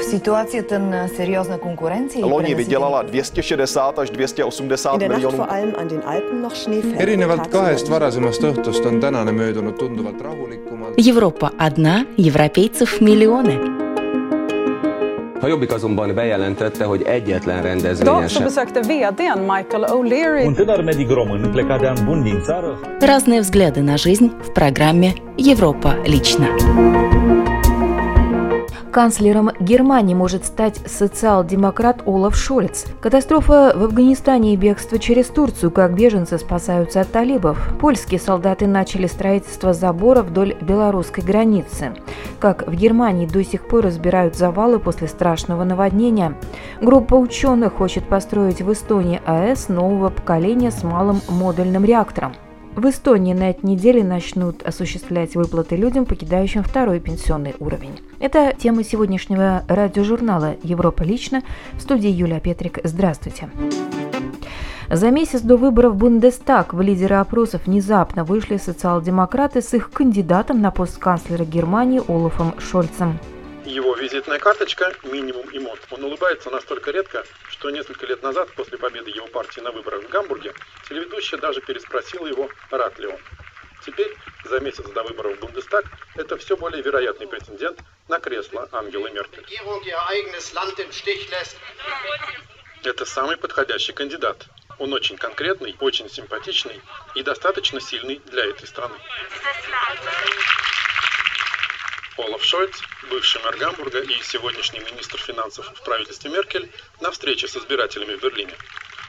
В ситуацията на сериозна конкуренция и Loni пренаситеност- vydělala 260 až 280 In der Nacht milionů. vor allem an den Alpen noch Schnee fällt. erinevalt Tagsüber kahest varasemast õhtust on tänane möödunud tunduvalt rahulikumalt. Европа одна, европейцев миллионы. A Jobbik azonban bejelentette, hogy egyetlen rendezvényen sem besökte vdn Michael O'Leary Un tânăr medic român plecat de an bun din țară Разные взгляды на жизнь в программе «Европа лично». Канцлером Германии может стать социал-демократ Олаф Шольц. Катастрофа в Афганистане и бегство через Турцию, как беженцы спасаются от талибов. Польские солдаты начали строительство забора вдоль белорусской границы. Как в Германии до сих пор разбирают завалы после страшного наводнения. Группа ученых хочет построить в Эстонии АЭС нового поколения с малым модульным реактором. В Эстонии на этой неделе начнут осуществлять выплаты людям, покидающим второй пенсионный уровень. Это тема сегодняшнего радиожурнала «Европа лично». В студии Юлия Петрик. Здравствуйте. За месяц до выборов в Бундестаг в лидеры опросов внезапно вышли социал-демократы с их кандидатом на пост канцлера Германии Олафом Шольцем. Его визитная карточка – минимум эмот. Он улыбается настолько редко, что несколько лет назад, после победы его партии на выборах в Гамбурге, телеведущая даже переспросила его, рад ли он. Теперь, за месяц до выборов в Бундестаг, это все более вероятный претендент на кресло Ангелы Меркель. Это самый подходящий кандидат. Он очень конкретный, очень симпатичный и достаточно сильный для этой страны. Олаф Шольц, бывший мэр Гамбурга и сегодняшний министр финансов в правительстве Меркель, на встрече с избирателями в Берлине.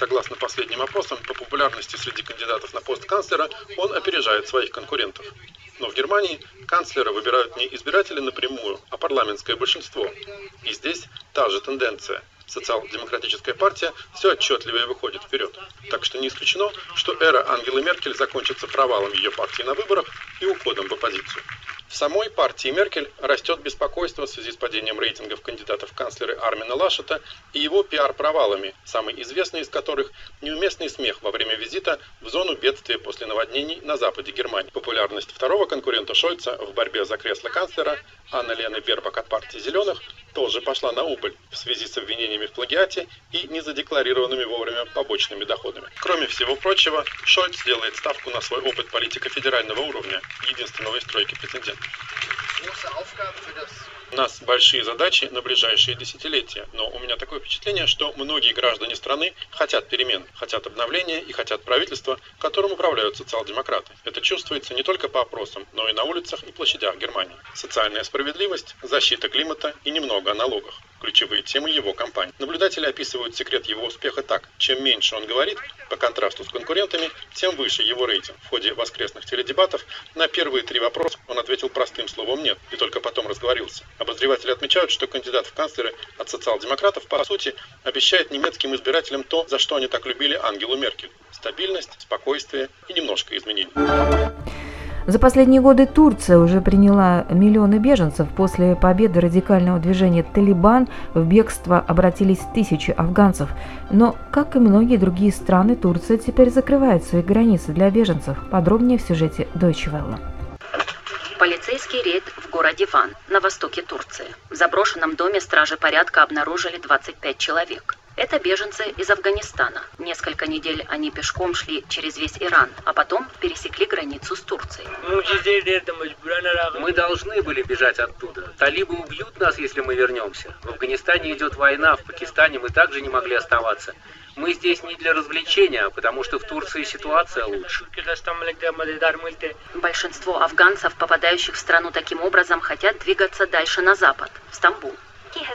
Согласно последним опросам, по популярности среди кандидатов на пост канцлера он опережает своих конкурентов. Но в Германии канцлера выбирают не избиратели напрямую, а парламентское большинство. И здесь та же тенденция. Социал-демократическая партия все отчетливее выходит вперед. Так что не исключено, что эра Ангелы Меркель закончится провалом ее партии на выборах и уходом в оппозицию. В самой партии Меркель растет беспокойство в связи с падением рейтингов кандидатов в канцлеры Армина Лашета и его пиар-провалами, самый известный из которых – неуместный смех во время визита в зону бедствия после наводнений на западе Германии. Популярность второго конкурента Шольца в борьбе за кресло канцлера Анны Лены Бербак от партии «Зеленых» тоже пошла на убыль в связи с обвинениями в плагиате и незадекларированными вовремя побочными доходами. Кроме всего прочего, Шольц делает ставку на свой опыт политика федерального уровня, единственного из тройки претендентов. У нас большие задачи на ближайшие десятилетия, но у меня такое впечатление, что многие граждане страны хотят перемен, хотят обновления и хотят правительства, которым управляют социал-демократы. Это чувствуется не только по опросам, но и на улицах и площадях Германии. Социальная справедливость, защита климата и немного о налогах ключевые темы его кампании. Наблюдатели описывают секрет его успеха так. Чем меньше он говорит, по контрасту с конкурентами, тем выше его рейтинг. В ходе воскресных теледебатов на первые три вопроса он ответил простым словом «нет» и только потом разговорился. Обозреватели отмечают, что кандидат в канцлеры от социал-демократов, по сути, обещает немецким избирателям то, за что они так любили Ангелу Меркель. Стабильность, спокойствие и немножко изменений. За последние годы Турция уже приняла миллионы беженцев. После победы радикального движения «Талибан» в бегство обратились тысячи афганцев. Но, как и многие другие страны, Турция теперь закрывает свои границы для беженцев. Подробнее в сюжете Deutsche Welle. Полицейский рейд в городе Ван, на востоке Турции. В заброшенном доме стражи порядка обнаружили 25 человек. Это беженцы из Афганистана. Несколько недель они пешком шли через весь Иран, а потом пересекли границу с Турцией. Мы должны были бежать оттуда. Талибы убьют нас, если мы вернемся. В Афганистане идет война, в Пакистане мы также не могли оставаться. Мы здесь не для развлечения, а потому что в Турции ситуация лучше. Большинство афганцев, попадающих в страну таким образом, хотят двигаться дальше на запад, в Стамбул.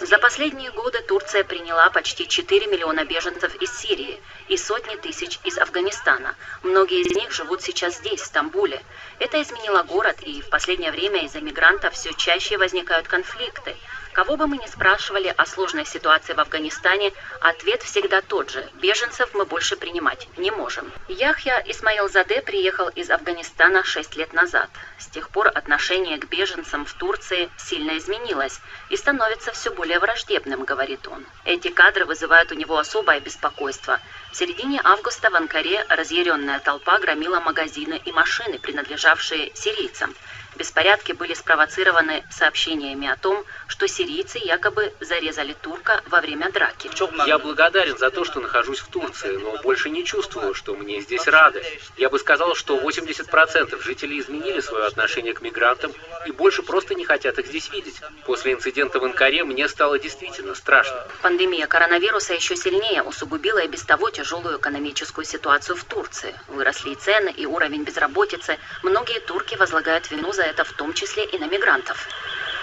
За последние годы Турция приняла почти 4 миллиона беженцев из Сирии и сотни тысяч из Афганистана. Многие из них живут сейчас здесь, в Стамбуле. Это изменило город, и в последнее время из-за мигрантов все чаще возникают конфликты. Кого бы мы ни спрашивали о сложной ситуации в Афганистане, ответ всегда тот же. Беженцев мы больше принимать не можем. Яхья Исмаил Заде приехал из Афганистана 6 лет назад. С тех пор отношение к беженцам в Турции сильно изменилось и становится все более враждебным, говорит он. Эти кадры вызывают у него особое беспокойство. В середине августа в Анкаре разъяренная толпа громила магазины и машины, принадлежавшие сирийцам. Беспорядки были спровоцированы сообщениями о том, что сирийцы якобы зарезали турка во время драки. Я благодарен за то, что нахожусь в Турции, но больше не чувствую, что мне здесь рады. Я бы сказал, что 80% жителей изменили свое отношение к мигрантам и больше просто не хотят их здесь видеть. После инцидента в Анкаре мне стало действительно страшно. Пандемия коронавируса еще сильнее усугубила и без того тяжелую экономическую ситуацию в Турции. Выросли и цены, и уровень безработицы. Многие турки возлагают вину за это в том числе и на мигрантов.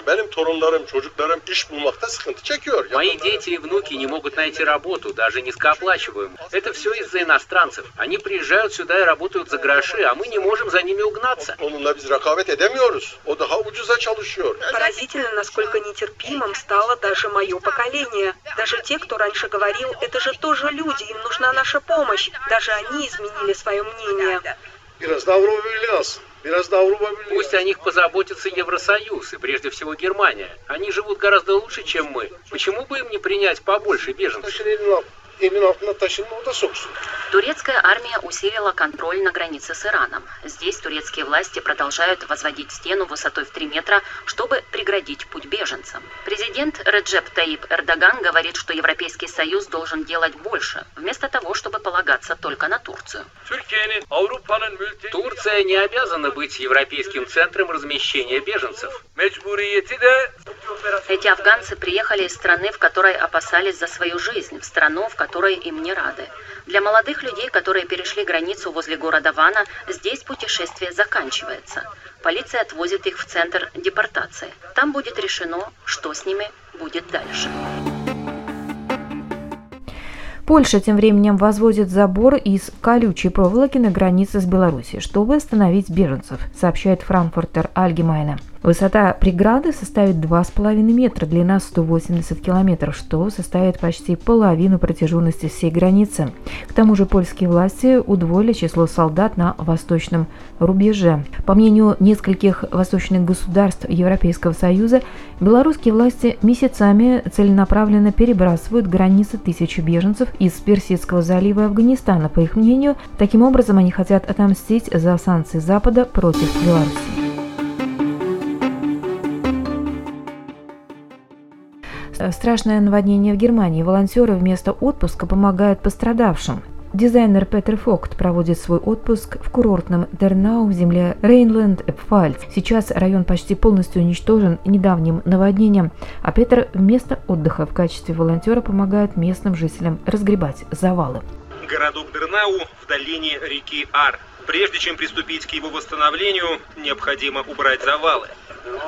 Benim torunlarım, çocuklarım iş bulmakta sıkıntı çekiyor. Мои дети и внуки не могут найти работу, даже низкооплачиваемую. Это все из-за иностранцев. Они приезжают сюда и работают за гроши, а мы не можем за ними угнаться. Onunla biz rekabet edemiyoruz. O daha ucuza çalışıyor. Поразительно, насколько нетерпимым стало даже мое поколение. Даже те, кто раньше говорил, это же тоже люди, им нужна наша помощь. Даже они изменили свое мнение. Biraz da Пусть о них позаботится Евросоюз и прежде всего Германия. Они живут гораздо лучше, чем мы. Почему бы им не принять побольше беженцев? Elin, alt- elin altına taşın o da soksun. Турецкая армия усилила контроль на границе с Ираном. Здесь турецкие власти продолжают возводить стену высотой в 3 метра, чтобы преградить путь беженцам. Президент Реджеп Таип Эрдоган говорит, что Европейский Союз должен делать больше, вместо того, чтобы полагаться только на Турцию. Турция не обязана быть европейским центром размещения беженцев. Эти афганцы приехали из страны, в которой опасались за свою жизнь, в страну, в которой им не рады. Для молодых людей, которые перешли границу возле города Вана, здесь путешествие заканчивается. Полиция отвозит их в центр депортации. Там будет решено, что с ними будет дальше. Польша тем временем возводит забор из колючей проволоки на границе с Беларусью, чтобы остановить беженцев, сообщает Франкфуртер Альгемайна. Высота преграды составит 2,5 метра, длина 180 километров, что составит почти половину протяженности всей границы. К тому же польские власти удвоили число солдат на восточном рубеже. По мнению нескольких восточных государств Европейского Союза, белорусские власти месяцами целенаправленно перебрасывают границы тысячи беженцев из Персидского залива и Афганистана. По их мнению, таким образом они хотят отомстить за санкции Запада против Беларуси. Страшное наводнение в Германии. Волонтеры вместо отпуска помогают пострадавшим. Дизайнер Петер Фокт проводит свой отпуск в курортном Дернау в земле Рейнленд-Пфальц. Сейчас район почти полностью уничтожен недавним наводнением, а Петер вместо отдыха в качестве волонтера помогает местным жителям разгребать завалы. Городок Дернау в долине реки Ар. Прежде чем приступить к его восстановлению, необходимо убрать завалы.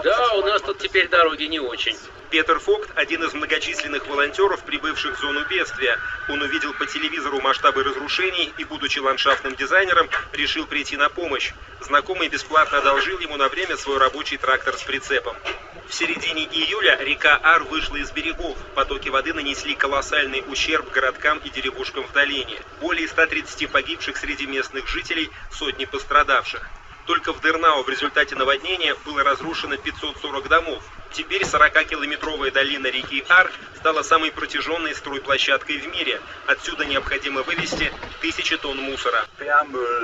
Да, у нас тут теперь дороги не очень. Петер Фокт – один из многочисленных волонтеров, прибывших в зону бедствия. Он увидел по телевизору масштабы разрушений и, будучи ландшафтным дизайнером, решил прийти на помощь. Знакомый бесплатно одолжил ему на время свой рабочий трактор с прицепом. В середине июля река Ар вышла из берегов. Потоки воды нанесли колоссальный ущерб городкам и деревушкам в долине. Более 130 погибших среди местных жителей, сотни пострадавших. Только в Дернау в результате наводнения было разрушено 540 домов. Теперь 40-километровая долина реки Ар стала самой протяженной стройплощадкой в мире. Отсюда необходимо вывести тысячи тонн мусора.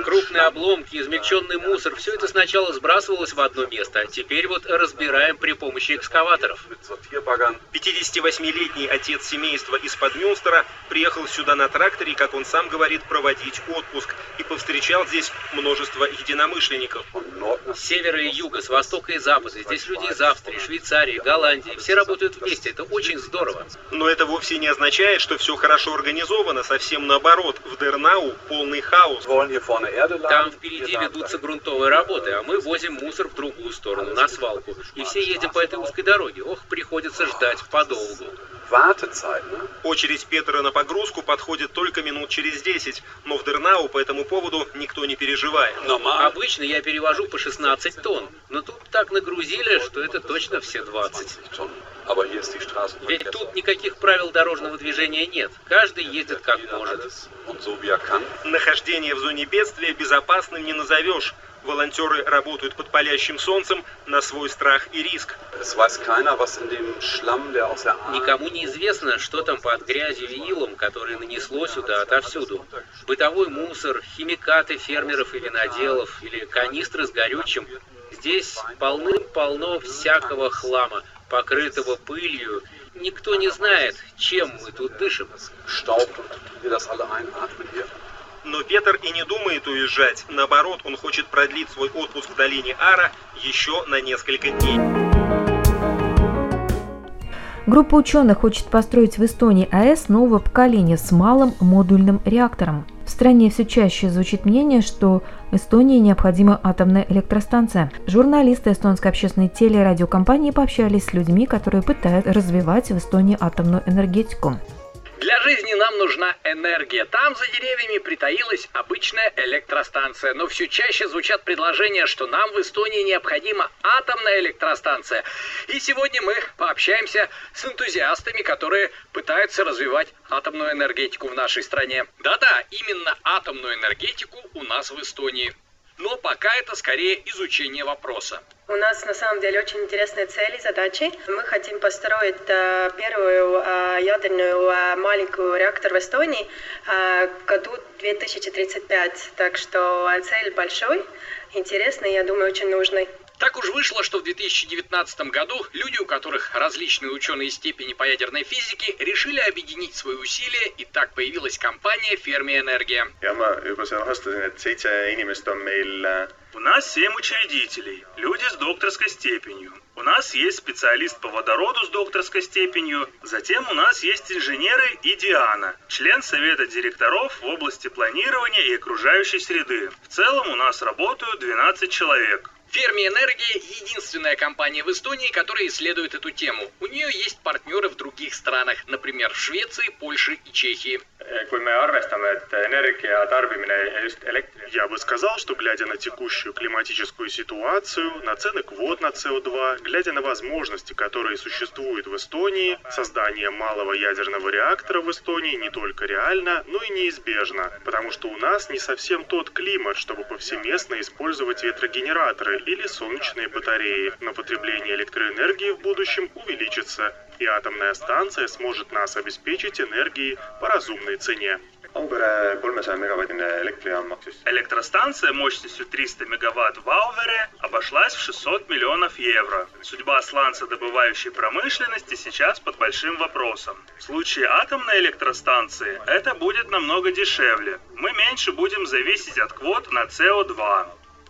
Крупные обломки, измельченный мусор, все это сначала сбрасывалось в одно место, а теперь вот разбираем при помощи экскаваторов. 58-летний отец семейства из-под Мюнстера приехал сюда на тракторе, как он сам говорит, проводить отпуск и повстречал здесь множество единомышленников. С севера и юга, с востока и запада. Здесь люди из Австрии, Швейцарии, Голландии. Все работают вместе. Это очень здорово. Но это вовсе не означает, что все хорошо организовано. Совсем наоборот. В Дернау полный хаос. Там впереди ведутся грунтовые работы, а мы возим мусор в другую сторону, на свалку. И все едем по этой узкой дороге. Ох, приходится ждать подолгу. Очередь Петра на погрузку подходит только минут через 10, но в Дернау по этому поводу никто не переживает. Обычно я перевожу по 16 тонн, но тут так нагрузили, что это точно все 20. Ведь тут никаких правил дорожного движения нет. Каждый ездит как может. Нахождение в зоне бедствия безопасным не назовешь. Волонтеры работают под палящим солнцем на свой страх и риск. Никому не известно, что там под грязью и илом, которое нанесло сюда отовсюду. Бытовой мусор, химикаты фермеров и виноделов или канистры с горючим. Здесь полным-полно всякого хлама, покрытого пылью. Никто не знает, чем мы тут дышим. Но Петр и не думает уезжать. Наоборот, он хочет продлить свой отпуск в долине Ара еще на несколько дней. Группа ученых хочет построить в Эстонии АЭС нового поколения с малым модульным реактором. В стране все чаще звучит мнение, что Эстонии необходима атомная электростанция. Журналисты эстонской общественной телерадиокомпании пообщались с людьми, которые пытаются развивать в Эстонии атомную энергетику. Для жизни нам нужна энергия. Там за деревьями притаилась обычная электростанция. Но все чаще звучат предложения, что нам в Эстонии необходима атомная электростанция. И сегодня мы пообщаемся с энтузиастами, которые пытаются развивать атомную энергетику в нашей стране. Да-да, именно атомную энергетику у нас в Эстонии. Но пока это скорее изучение вопроса. У нас на самом деле очень интересные цели, задачи. Мы хотим построить э, первую э, ядерную э, маленькую реактор в Эстонии э, году 2035. Так что цель большой, интересный, я думаю, очень нужный. Так уж вышло, что в 2019 году люди, у которых различные ученые степени по ядерной физике, решили объединить свои усилия, и так появилась компания Ферми Энергия. У нас семь учредителей, люди с докторской степенью. У нас есть специалист по водороду с докторской степенью. Затем у нас есть инженеры и Диана, член совета директоров в области планирования и окружающей среды. В целом у нас работают 12 человек. Ферми Энергия – единственная компания в Эстонии, которая исследует эту тему. У нее есть партнеры в других странах, например, в Швеции, Польше и Чехии. Я бы сказал, что глядя на текущую климатическую ситуацию, на цены квот на СО2, глядя на возможности, которые существуют в Эстонии, создание малого ядерного реактора в Эстонии не только реально, но и неизбежно, потому что у нас не совсем тот климат, чтобы повсеместно использовать ветрогенераторы или солнечные батареи, но потребление электроэнергии в будущем увеличится, и атомная станция сможет нас обеспечить энергией по разумной цене. Auvere 300-мегаваттine электроjaam maksis. Электростанция мощностью 300 мегаватт в Аувере обошлась в 600 миллионов евро. Судьба сланцедобывающей промышленности сейчас под большим вопросом. В случае атомной электростанции это будет намного дешевле. Мы меньше будем зависеть от квот на СО2.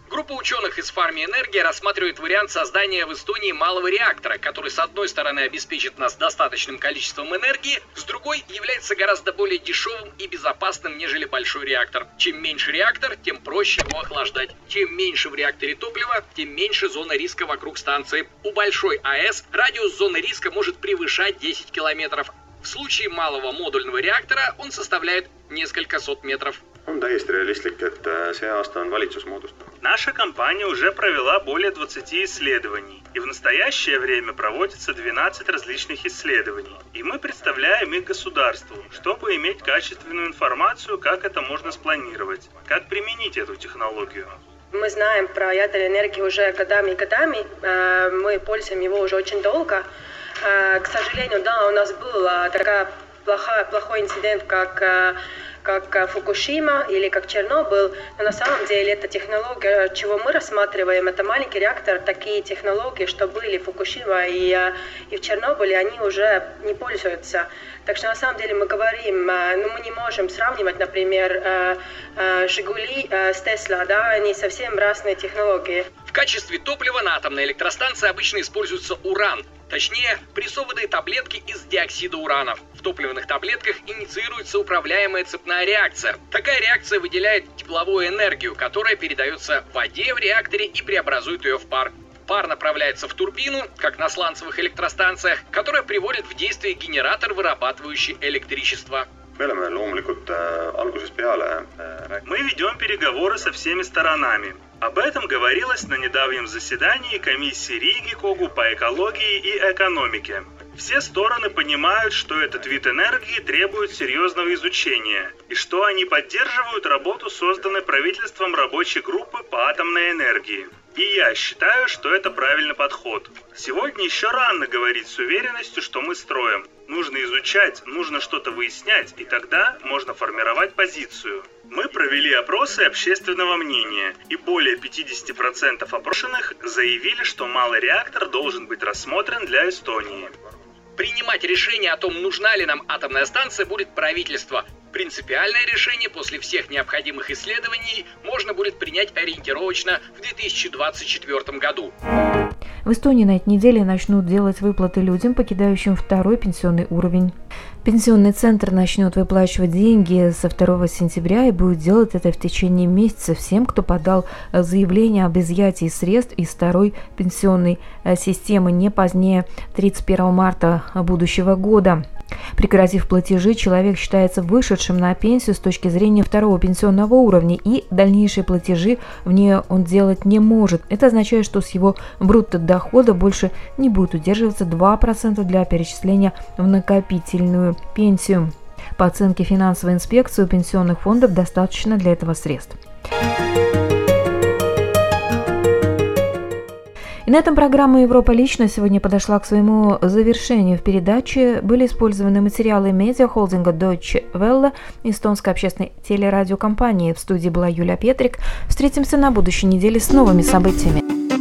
Группа ученых из Фарми Энергия рассматривает вариант создания в Эстонии малого реактора, который с одной стороны обеспечит нас достаточным количеством энергии, с другой является гораздо более дешевым и безопасным, нежели большой реактор. Чем меньше реактор, тем проще его охлаждать. Чем меньше в реакторе топлива, тем меньше зона риска вокруг станции. У большой АЭС радиус зоны риска может превышать 10 километров. В случае малого модульного реактора он составляет несколько сот метров. On täiesti realistlik, et see aasta on valitsus moodustatud. Наша компания уже провела более 20 исследований, и в настоящее время проводится 12 различных исследований. И мы представляем их государству, чтобы иметь качественную информацию, как это можно спланировать, как применить эту технологию. Мы знаем про ядерную энергию уже годами и годами, мы пользуем его уже очень долго. К сожалению, да, у нас был такая плохая, плохой инцидент, как как Фукушима или как Чернобыль, но на самом деле эта технология, чего мы рассматриваем, это маленький реактор, такие технологии, что были Фукушима и, и в Чернобыле, они уже не пользуются. Так что на самом деле мы говорим, ну мы не можем сравнивать, например, Жигули с Тесла, да, они совсем разные технологии. В качестве топлива на атомной электростанции обычно используется уран, Точнее, прессованные таблетки из диоксида урана. В топливных таблетках инициируется управляемая цепная реакция. Такая реакция выделяет тепловую энергию, которая передается в воде в реакторе и преобразует ее в пар. Пар направляется в турбину, как на сланцевых электростанциях, которая приводит в действие генератор, вырабатывающий электричество. Э, Мы ведем переговоры со всеми сторонами. Об этом говорилось на недавнем заседании комиссии Риги Когу по экологии и экономике. Все стороны понимают, что этот вид энергии требует серьезного изучения, и что они поддерживают работу, созданной правительством рабочей группы по атомной энергии. И я считаю, что это правильный подход. Сегодня еще рано говорить с уверенностью, что мы строим. Нужно изучать, нужно что-то выяснять, и тогда можно формировать позицию. Мы провели опросы общественного мнения, и более 50% опрошенных заявили, что малый реактор должен быть рассмотрен для Эстонии. Принимать решение о том, нужна ли нам атомная станция, будет правительство. Принципиальное решение после всех необходимых исследований можно будет принять ориентировочно в 2024 году. В Эстонии на этой неделе начнут делать выплаты людям, покидающим второй пенсионный уровень. Пенсионный центр начнет выплачивать деньги со 2 сентября и будет делать это в течение месяца всем, кто подал заявление об изъятии средств из второй пенсионной э, системы не позднее 31 марта будущего года. Прекратив платежи, человек считается вышедшим на пенсию с точки зрения второго пенсионного уровня, и дальнейшие платежи в нее он делать не может. Это означает, что с его брутто дохода больше не будет удерживаться 2% для перечисления в накопительную пенсию. По оценке финансовой инспекции у пенсионных фондов достаточно для этого средств. И на этом программа «Европа лично» сегодня подошла к своему завершению. В передаче были использованы материалы медиа-холдинга Deutsche Welle, эстонской общественной телерадиокомпании. В студии была Юлия Петрик. Встретимся на будущей неделе с новыми событиями.